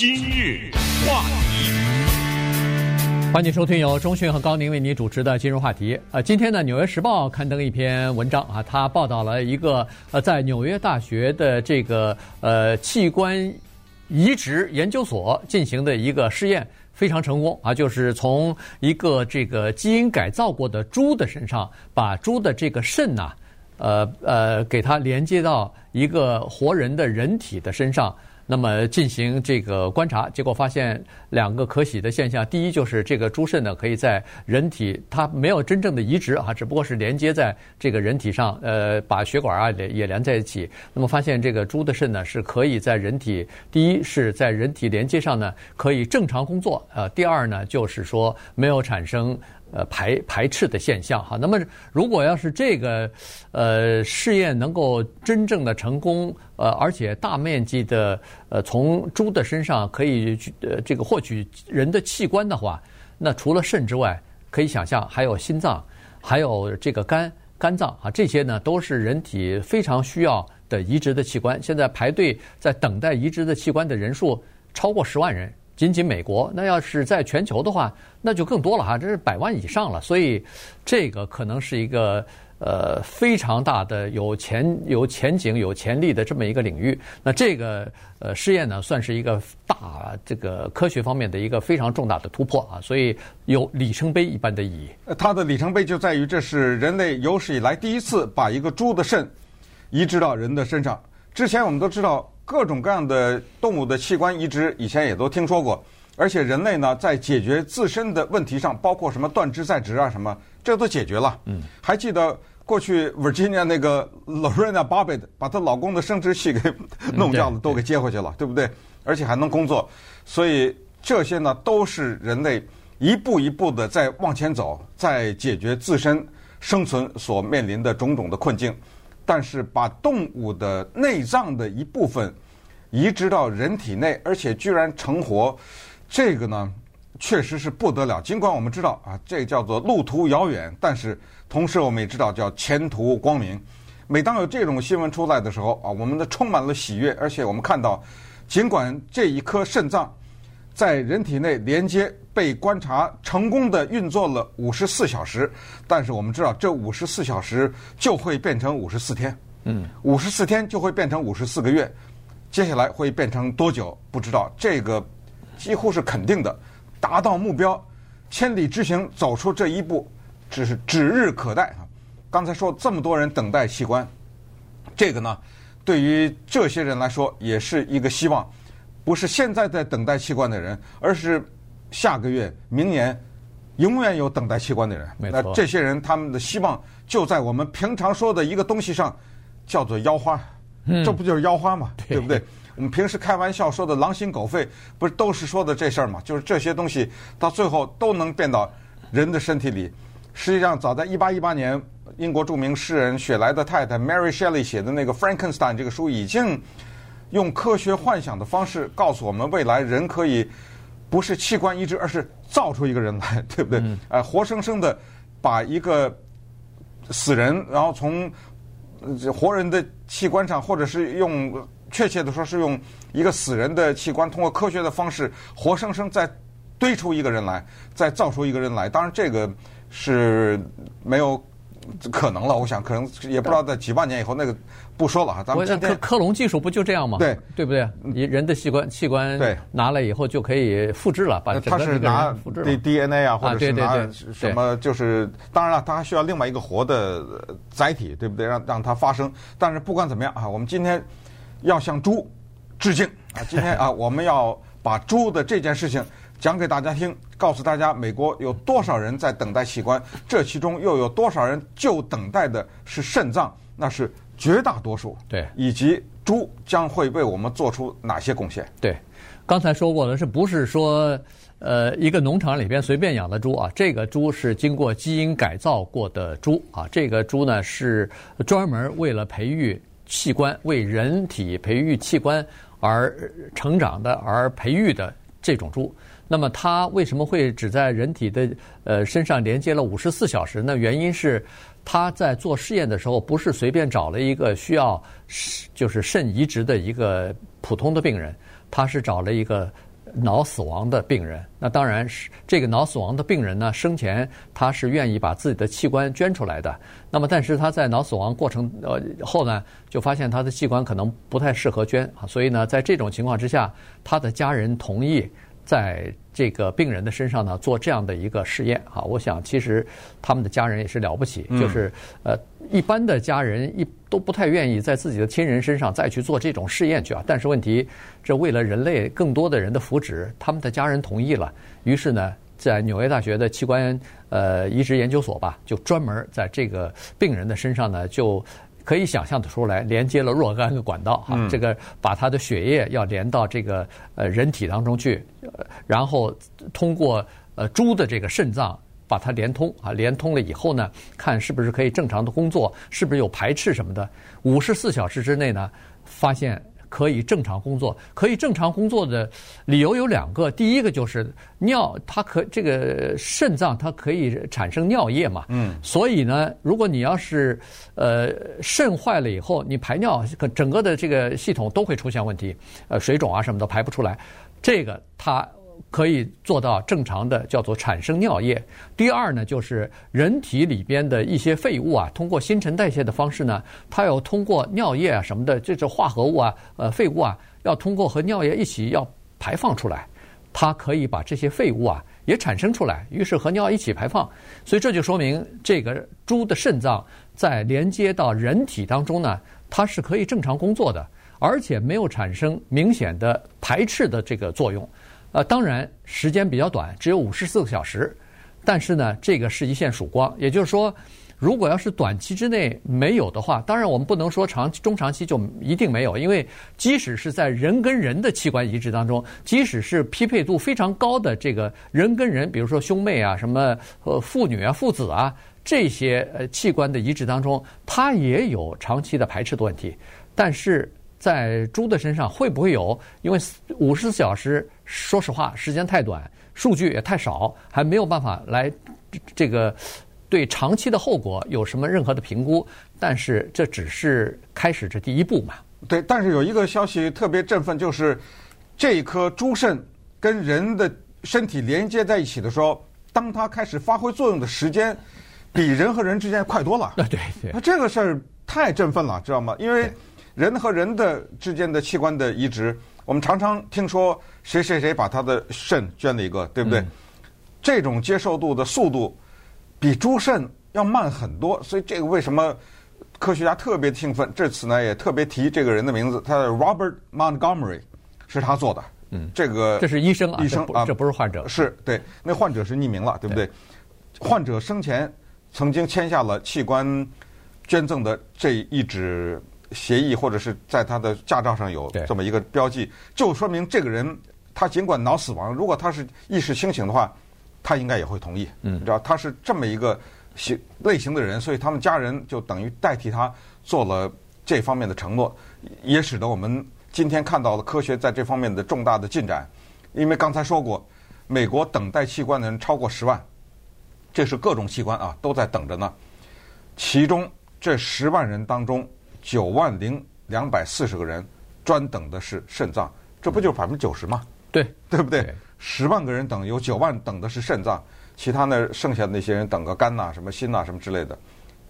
今日话题，欢迎收听由钟讯和高宁为你主持的今日话题。呃，今天呢，《纽约时报》刊登一篇文章啊，它报道了一个呃，在纽约大学的这个呃器官移植研究所进行的一个试验，非常成功啊，就是从一个这个基因改造过的猪的身上，把猪的这个肾呐、呃呃，给它连接到一个活人的人体的身上。那么进行这个观察，结果发现两个可喜的现象。第一就是这个猪肾呢，可以在人体，它没有真正的移植啊，只不过是连接在这个人体上，呃，把血管啊也连在一起。那么发现这个猪的肾呢，是可以在人体，第一是在人体连接上呢可以正常工作，呃，第二呢就是说没有产生。呃，排排斥的现象哈。那么，如果要是这个呃试验能够真正的成功，呃，而且大面积的呃从猪的身上可以呃这个获取人的器官的话，那除了肾之外，可以想象还有心脏，还有这个肝肝脏啊，这些呢都是人体非常需要的移植的器官。现在排队在等待移植的器官的人数超过十万人。仅仅美国，那要是在全球的话，那就更多了哈，这是百万以上了。所以，这个可能是一个呃非常大的有前有前景、有潜力的这么一个领域。那这个呃试验呢，算是一个大这个科学方面的一个非常重大的突破啊，所以有里程碑一般的意义。它的里程碑就在于，这是人类有史以来第一次把一个猪的肾移植到人的身上。之前我们都知道。各种各样的动物的器官移植，以前也都听说过，而且人类呢，在解决自身的问题上，包括什么断肢再植啊，什么这都解决了。嗯，还记得过去 Virginia 那个 Lorena Babbitt 把她老公的生殖器给弄掉了，都给接回去了，对不对？而且还能工作，所以这些呢，都是人类一步一步的在往前走，在解决自身生存所面临的种种的困境。但是把动物的内脏的一部分移植到人体内，而且居然成活，这个呢，确实是不得了。尽管我们知道啊，这叫做路途遥远，但是同时我们也知道叫前途光明。每当有这种新闻出来的时候啊，我们的充满了喜悦，而且我们看到，尽管这一颗肾脏在人体内连接。被观察成功的运作了五十四小时，但是我们知道这五十四小时就会变成五十四天，嗯，五十四天就会变成五十四个月，接下来会变成多久不知道，这个几乎是肯定的，达到目标，千里之行走出这一步，只是指日可待啊！刚才说这么多人等待器官，这个呢，对于这些人来说也是一个希望，不是现在在等待器官的人，而是。下个月、明年，永远有等待器官的人。那这些人他们的希望就在我们平常说的一个东西上，叫做腰花。嗯。这不就是腰花嘛？对，对不对？我们平时开玩笑说的狼心狗肺，不是都是说的这事儿嘛？就是这些东西到最后都能变到人的身体里。实际上，早在一八一八年，英国著名诗人雪莱的太太 Mary Shelley 写的那个《Frankenstein》这个书，已经用科学幻想的方式告诉我们，未来人可以。不是器官移植，而是造出一个人来，对不对？嗯、呃，活生生的把一个死人，然后从活人的器官上，或者是用确切的说是用一个死人的器官，通过科学的方式，活生生再堆出一个人来，再造出一个人来。当然，这个是没有。可能了，我想可能也不知道在几万年以后那个不说了哈。咱们克克隆技术不就这样吗？对，对不对？你人的器官器官对拿来以后就可以复制了，把它是拿复制 D D N A 啊，或者是拿什么？就是当然了，它还需要另外一个活的载体，对不对？让让它发生。但是不管怎么样啊，我们今天要向猪致敬啊！今天啊，我们要把猪的这件事情。讲给大家听，告诉大家美国有多少人在等待器官，这其中又有多少人就等待的是肾脏，那是绝大多数。对，以及猪将会为我们做出哪些贡献？对，刚才说过了，是不是说，呃，一个农场里边随便养的猪啊？这个猪是经过基因改造过的猪啊，这个猪呢是专门为了培育器官，为人体培育器官而成长的，而培育的这种猪。那么它为什么会只在人体的呃身上连接了五十四小时那？原因是他在做试验的时候，不是随便找了一个需要就是肾移植的一个普通的病人，他是找了一个脑死亡的病人。那当然是这个脑死亡的病人呢，生前他是愿意把自己的器官捐出来的。那么，但是他在脑死亡过程呃后呢，就发现他的器官可能不太适合捐啊，所以呢，在这种情况之下，他的家人同意。在这个病人的身上呢，做这样的一个试验啊，我想其实他们的家人也是了不起，就是呃，一般的家人一都不太愿意在自己的亲人身上再去做这种试验去啊。但是问题，这为了人类更多的人的福祉，他们的家人同意了，于是呢，在纽约大学的器官呃移植研究所吧，就专门在这个病人的身上呢就。可以想象的出来，连接了若干个管道哈，嗯、这个把他的血液要连到这个呃人体当中去，然后通过呃猪的这个肾脏把它连通啊，连通了以后呢，看是不是可以正常的工作，是不是有排斥什么的，五十四小时之内呢，发现。可以正常工作，可以正常工作的理由有两个。第一个就是尿，它可这个肾脏它可以产生尿液嘛。嗯。所以呢，如果你要是呃肾坏了以后，你排尿，整个的这个系统都会出现问题，呃，水肿啊什么的排不出来。这个它。可以做到正常的叫做产生尿液。第二呢，就是人体里边的一些废物啊，通过新陈代谢的方式呢，它要通过尿液啊什么的，这是化合物啊，呃，废物啊，要通过和尿液一起要排放出来。它可以把这些废物啊也产生出来，于是和尿一起排放。所以这就说明这个猪的肾脏在连接到人体当中呢，它是可以正常工作的，而且没有产生明显的排斥的这个作用。呃，当然时间比较短，只有五十四个小时，但是呢，这个是一线曙光。也就是说，如果要是短期之内没有的话，当然我们不能说长中长期就一定没有，因为即使是在人跟人的器官移植当中，即使是匹配度非常高的这个人跟人，比如说兄妹啊、什么呃父女啊、父子啊这些呃器官的移植当中，它也有长期的排斥的问题，但是。在猪的身上会不会有？因为五十四小时，说实话时间太短，数据也太少，还没有办法来这个对长期的后果有什么任何的评估。但是这只是开始这第一步嘛。对，但是有一个消息特别振奋，就是这一颗猪肾跟人的身体连接在一起的时候，当它开始发挥作用的时间，比人和人之间快多了。对对，那这个事儿太振奋了，知道吗？因为。人和人的之间的器官的移植，我们常常听说谁谁谁把他的肾捐了一个，对不对？嗯、这种接受度的速度比猪肾要慢很多，所以这个为什么科学家特别兴奋？这次呢也特别提这个人的名字，他的 Robert Montgomery 是他做的。嗯，这个这是医生啊，医生啊，这不是患者。是对，那患者是匿名了，对不对？对患者生前曾经签下了器官捐赠的这一纸。协议或者是在他的驾照上有这么一个标记，就说明这个人他尽管脑死亡，如果他是意识清醒的话，他应该也会同意。嗯，你知道他是这么一个型类型的人，所以他们家人就等于代替他做了这方面的承诺，也使得我们今天看到了科学在这方面的重大的进展。因为刚才说过，美国等待器官的人超过十万，这是各种器官啊都在等着呢。其中这十万人当中，九万零两百四十个人专等的是肾脏，这不就是百分之九十吗？对，对不对？十万个人等，有九万等的是肾脏，其他呢，剩下的那些人等个肝呐、什么心呐、什么之类的。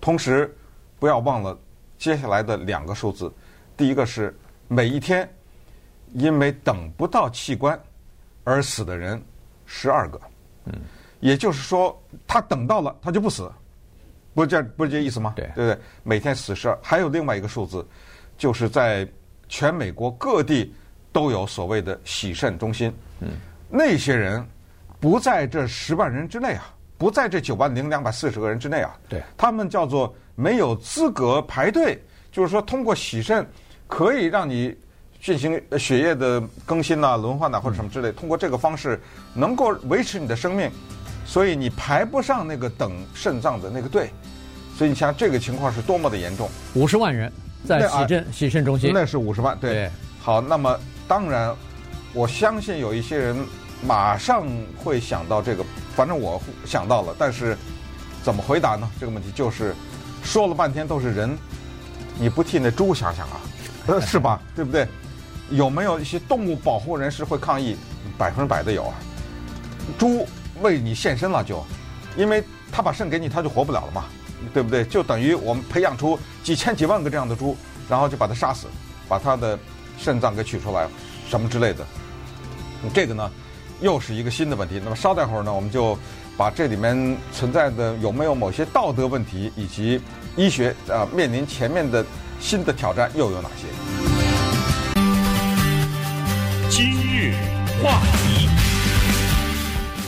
同时，不要忘了接下来的两个数字，第一个是每一天因为等不到器官而死的人十二个，嗯，也就是说他等到了，他就不死。不是这不是这意思吗？对，对不对？每天死十二，还有另外一个数字，就是在全美国各地都有所谓的洗肾中心。嗯，那些人不在这十万人之内啊，不在这九万零两百四十个人之内啊。对，他们叫做没有资格排队，就是说通过洗肾可以让你进行血液的更新呐、啊、轮换呐或者什么之类，通过这个方式能够维持你的生命。所以你排不上那个等肾脏的那个队，所以你想这个情况是多么的严重。五十万人在洗肾洗肾中心，那是五十万对。对好，那么当然，我相信有一些人马上会想到这个，反正我想到了，但是怎么回答呢？这个问题就是说了半天都是人，你不替那猪想想啊，是吧？对不对？有没有一些动物保护人士会抗议？百分之百的有啊。猪为你献身了就，因为他把肾给你，他就活不了了嘛，对不对？就等于我们培养出几千几万个这样的猪，然后就把它杀死，把它的肾脏给取出来，什么之类的。这个呢，又是一个新的问题。那么稍待会儿呢，我们就把这里面存在的有没有某些道德问题，以及医学啊面临前面的新的挑战又有哪些？今日话题。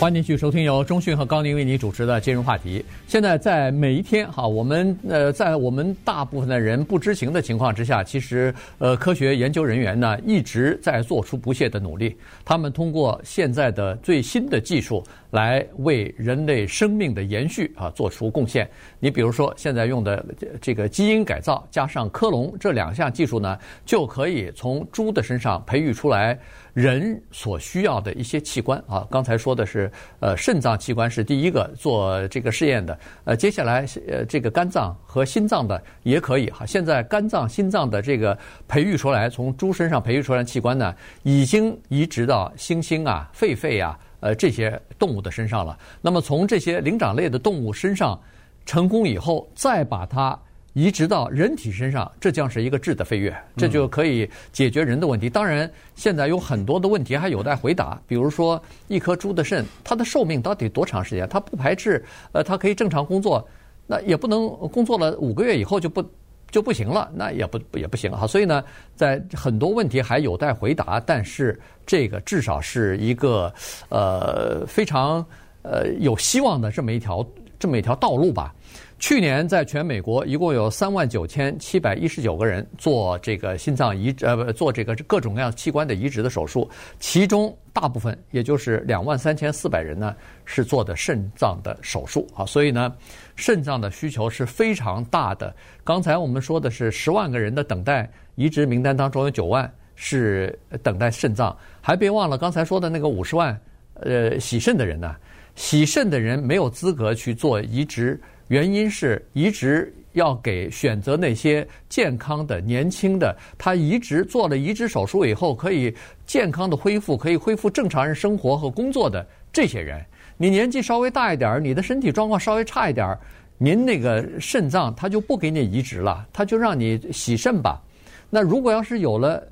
欢迎继续收听由中讯和高宁为你主持的金融话题。现在在每一天哈，我们呃在我们大部分的人不知情的情况之下，其实呃科学研究人员呢一直在做出不懈的努力。他们通过现在的最新的技术来为人类生命的延续啊做出贡献。你比如说现在用的这个基因改造加上克隆这两项技术呢，就可以从猪的身上培育出来。人所需要的一些器官啊，刚才说的是，呃，肾脏器官是第一个做这个试验的，呃，接下来呃，这个肝脏和心脏的也可以哈。现在肝脏、心脏的这个培育出来，从猪身上培育出来器官呢，已经移植到猩猩啊、狒狒啊，呃，这些动物的身上了。那么从这些灵长类的动物身上成功以后，再把它。移植到人体身上，这将是一个质的飞跃，这就可以解决人的问题。当然，现在有很多的问题还有待回答，比如说一颗猪的肾，它的寿命到底多长时间？它不排斥，呃，它可以正常工作，那也不能工作了五个月以后就不就不行了，那也不也不行哈。所以呢，在很多问题还有待回答，但是这个至少是一个呃非常呃有希望的这么一条这么一条道路吧。去年在全美国一共有三万九千七百一十九个人做这个心脏移植，呃，不做这个各种各样器官的移植的手术，其中大部分也就是两万三千四百人呢是做的肾脏的手术啊，所以呢，肾脏的需求是非常大的。刚才我们说的是十万个人的等待移植名单当中有九万是等待肾脏，还别忘了刚才说的那个五十万呃洗肾的人呢，洗肾的人没有资格去做移植。原因是移植要给选择那些健康的、年轻的，他移植做了移植手术以后可以健康的恢复，可以恢复正常人生活和工作的这些人。你年纪稍微大一点儿，你的身体状况稍微差一点儿，您那个肾脏他就不给你移植了，他就让你洗肾吧。那如果要是有了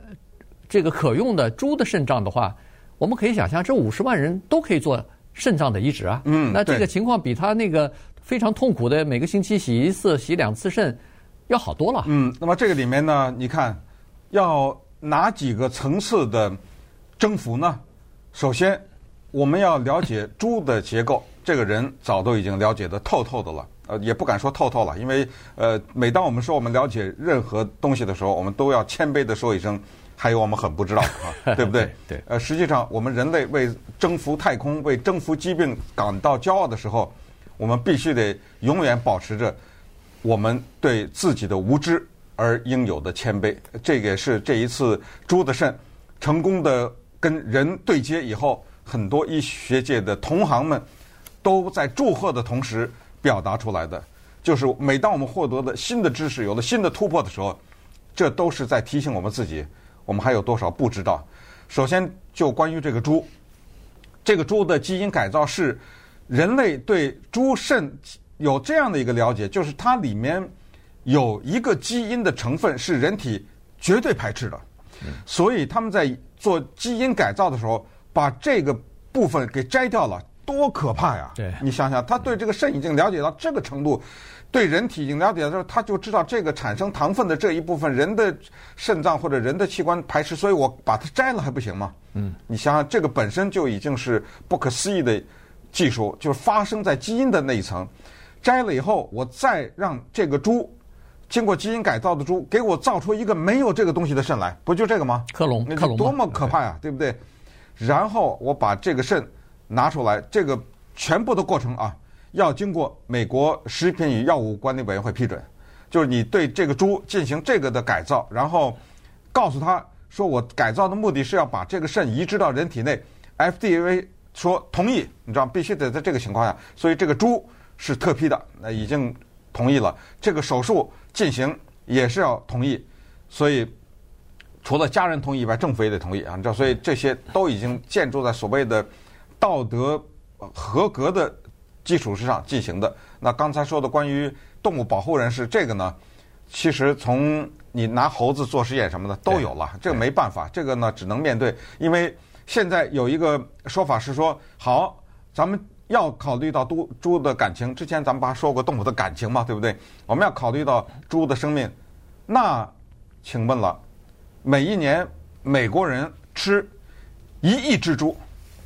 这个可用的猪的肾脏的话，我们可以想象，这五十万人都可以做肾脏的移植啊。嗯，那这个情况比他那个。非常痛苦的，每个星期洗一次、洗两次肾，要好多了。嗯，那么这个里面呢，你看，要哪几个层次的征服呢？首先，我们要了解猪的结构，这个人早都已经了解得透透的了。呃，也不敢说透透了，因为呃，每当我们说我们了解任何东西的时候，我们都要谦卑地说一声，还有我们很不知道啊，对不对？对。呃，实际上，我们人类为征服太空、为征服疾病感到骄傲的时候。我们必须得永远保持着我们对自己的无知而应有的谦卑。这个也是这一次朱德胜成功的跟人对接以后，很多医学界的同行们都在祝贺的同时表达出来的。就是每当我们获得的新的知识有了新的突破的时候，这都是在提醒我们自己，我们还有多少不知道。首先，就关于这个猪，这个猪的基因改造是。人类对猪肾有这样的一个了解，就是它里面有一个基因的成分是人体绝对排斥的，所以他们在做基因改造的时候，把这个部分给摘掉了，多可怕呀！对，你想想，他对这个肾已经了解到这个程度，对人体已经了解到，他就知道这个产生糖分的这一部分，人的肾脏或者人的器官排斥，所以我把它摘了还不行吗？嗯，你想想，这个本身就已经是不可思议的。技术就是发生在基因的那一层，摘了以后，我再让这个猪经过基因改造的猪给我造出一个没有这个东西的肾来，不就这个吗？克隆，克隆，多么可怕呀，对不对？然后我把这个肾拿出来，这个全部的过程啊，要经过美国食品与药物管理委员会批准，就是你对这个猪进行这个的改造，然后告诉他说，我改造的目的是要把这个肾移植到人体内，FDA。说同意，你知道必须得在这个情况下，所以这个猪是特批的，那已经同意了。这个手术进行也是要同意，所以除了家人同意以外，政府也得同意啊。你知道，所以这些都已经建筑在所谓的道德合格的基础之上进行的。那刚才说的关于动物保护人士这个呢，其实从你拿猴子做实验什么的都有了，这个没办法，这个呢只能面对。因为现在有一个说法是说，好，咱们要考虑到猪猪的感情。之前咱们不还说过动物的感情嘛，对不对？我们要考虑到猪的生命。那请问了，每一年美国人吃一亿只猪，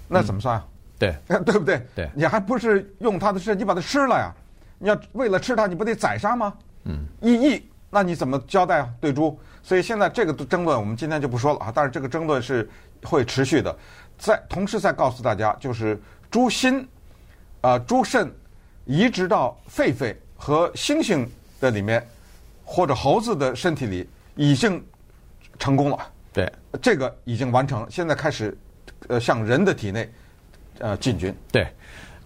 那怎么算啊？对，对不对？对，你还不是用它的肾，你把它吃了呀？你要为了吃它，你不得宰杀吗？嗯，一亿。那你怎么交代啊？对猪，所以现在这个争论我们今天就不说了啊。但是这个争论是会持续的。再同时再告诉大家，就是猪心，啊、呃，猪肾移植到狒狒和猩猩的里面，或者猴子的身体里，已经成功了。对，这个已经完成，现在开始，呃，向人的体内，呃，进军。对。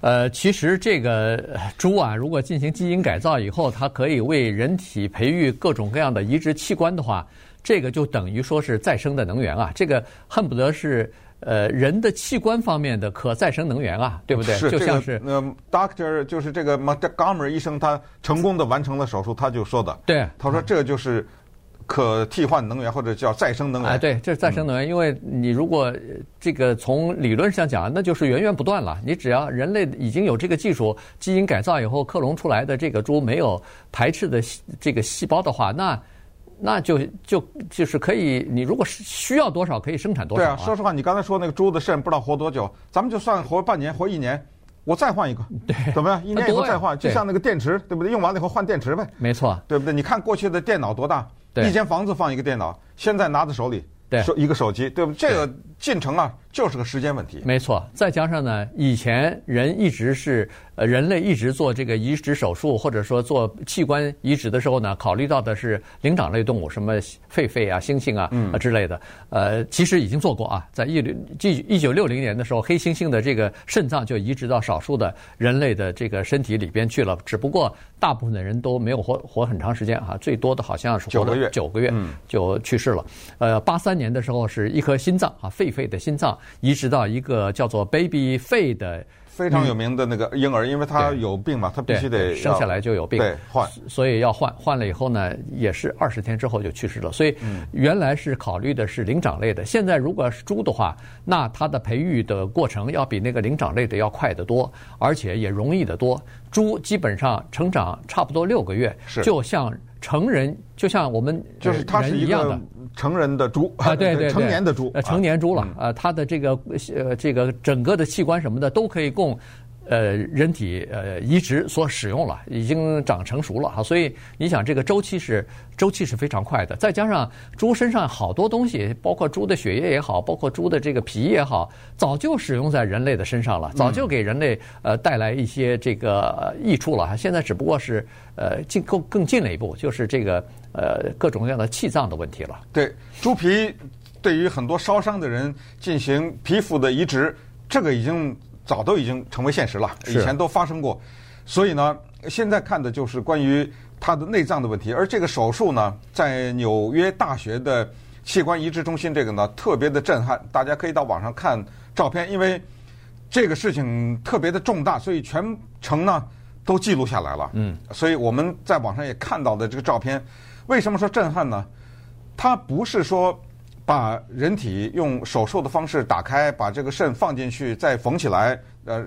呃，其实这个猪啊，如果进行基因改造以后，它可以为人体培育各种各样的移植器官的话，这个就等于说是再生的能源啊，这个恨不得是呃人的器官方面的可再生能源啊，对不对？是，就像是呃，Doctor 就是这个 Montgomery 医生，他成功的完成了手术，他就说的，对，他说这就是。可替换能源或者叫再生能源。哎，对，这是再生能源。因为你如果这个从理论上讲，那就是源源不断了。你只要人类已经有这个技术，基因改造以后克隆出来的这个猪没有排斥的这个细胞的话，那那就就就是可以。你如果需要多少，可以生产多少。对啊，说实话，你刚才说那个猪的肾不知道活多久，咱们就算活半年、活一年，我再换一个，对，怎么样？一年以后再换，就像那个电池，对不对？用完了以后换电池呗。没错，对不对？你看过去的电脑多大？一间房子放一个电脑，现在拿在手里，手一个手机，对不？对？这个进程啊，就是个时间问题。没错，再加上呢，以前人一直是。呃，人类一直做这个移植手术，或者说做器官移植的时候呢，考虑到的是灵长类动物，什么狒狒啊、猩猩啊啊之类的。呃，其实已经做过啊，在一六一九六零年的时候，黑猩猩的这个肾脏就移植到少数的人类的这个身体里边去了。只不过大部分的人都没有活活很长时间啊，最多的好像是九个月九个月就去世了。呃，八三年的时候是一颗心脏啊，狒狒的心脏移植到一个叫做 Baby 肺的。非常有名的那个婴儿，因为他有病嘛，他必须得生下来就有病，对，换，所以要换，换了以后呢，也是二十天之后就去世了。所以原来是考虑的是灵长类的，现在如果是猪的话，那它的培育的过程要比那个灵长类的要快得多，而且也容易得多。猪基本上成长差不多六个月，就像成人，就像我们就是它是一样成人的猪啊，对对，成年的猪，呃，成年猪了，呃，它的这个呃这个整个的器官什么的都可以供呃人体呃移植所使用了，已经长成熟了哈，所以你想这个周期是周期是非常快的，再加上猪身上好多东西，包括猪的血液也好，包括猪的这个皮也好，早就使用在人类的身上了，早就给人类呃带来一些这个益处了哈，现在只不过是呃进更更进了一步，就是这个。呃，各种各样的气脏的问题了。对，猪皮对于很多烧伤的人进行皮肤的移植，这个已经早都已经成为现实了，以前都发生过。所以呢，现在看的就是关于他的内脏的问题。而这个手术呢，在纽约大学的器官移植中心，这个呢特别的震撼。大家可以到网上看照片，因为这个事情特别的重大，所以全程呢都记录下来了。嗯，所以我们在网上也看到的这个照片。为什么说震撼呢？它不是说把人体用手术的方式打开，把这个肾放进去，再缝起来，呃，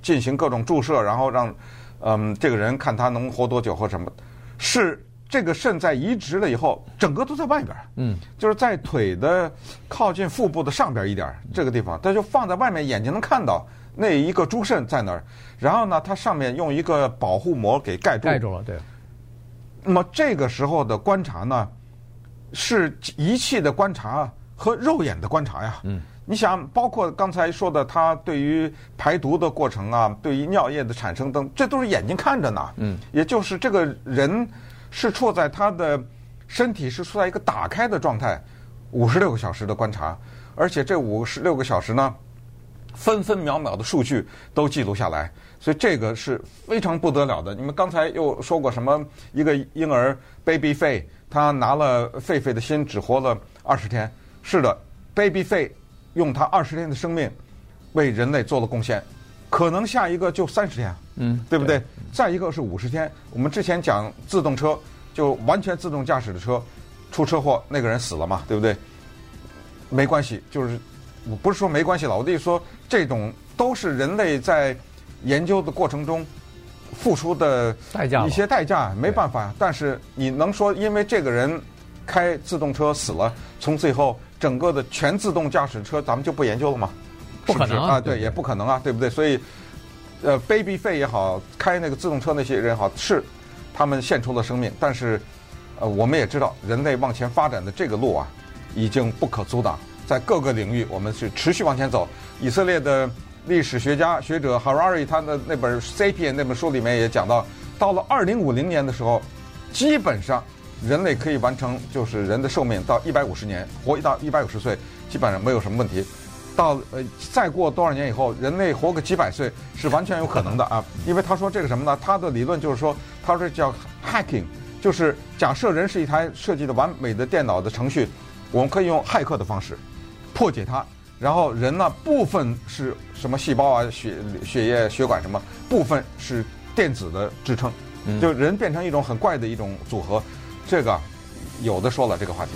进行各种注射，然后让嗯这个人看他能活多久或什么。是这个肾在移植了以后，整个都在外边，嗯，就是在腿的靠近腹部的上边一点这个地方，它就放在外面，眼睛能看到那一个猪肾在那儿。然后呢，它上面用一个保护膜给盖住，盖住了，对。那么这个时候的观察呢，是仪器的观察和肉眼的观察呀。嗯，你想，包括刚才说的，它对于排毒的过程啊，对于尿液的产生等，这都是眼睛看着呢。嗯，也就是这个人是处在他的身体是处在一个打开的状态，五十六个小时的观察，而且这五十六个小时呢，分分秒秒的数据都记录下来。所以这个是非常不得了的。你们刚才又说过什么？一个婴儿 baby 费，他拿了狒狒的心，只活了二十天。是的，Baby 费用他二十天的生命为人类做了贡献，可能下一个就三十天，嗯，对不对？对再一个是五十天。我们之前讲自动车，就完全自动驾驶的车出车祸，那个人死了嘛，对不对？没关系，就是我不是说没关系了，我的意思说，这种都是人类在研究的过程中付出的代价一些代价，没办法。但是你能说，因为这个人开自动车死了，从此以后整个的全自动驾驶车咱们就不研究了吗？不可能啊是是啊，对，对也不可能啊，对不对？所以，呃，Baby 费也好，开那个自动车那些人也好，是他们献出了生命，但是，呃，我们也知道，人类往前发展的这个路啊，已经不可阻挡，在各个领域我们是持续往前走。以色列的历史学家学者 Harari 他的那本《Sapien》那本书里面也讲到，到了二零五零年的时候，基本上人类可以完成，就是人的寿命到一百五十年，活到一百五十岁，基本上没有什么问题。到呃，再过多少年以后，人类活个几百岁是完全有可能的啊！因为他说这个什么呢？他的理论就是说，他说叫 hacking，就是假设人是一台设计的完美的电脑的程序，我们可以用骇客的方式破解它，然后人呢部分是什么细胞啊、血血液、血管什么，部分是电子的支撑，就人变成一种很怪的一种组合，这个有的说了这个话题。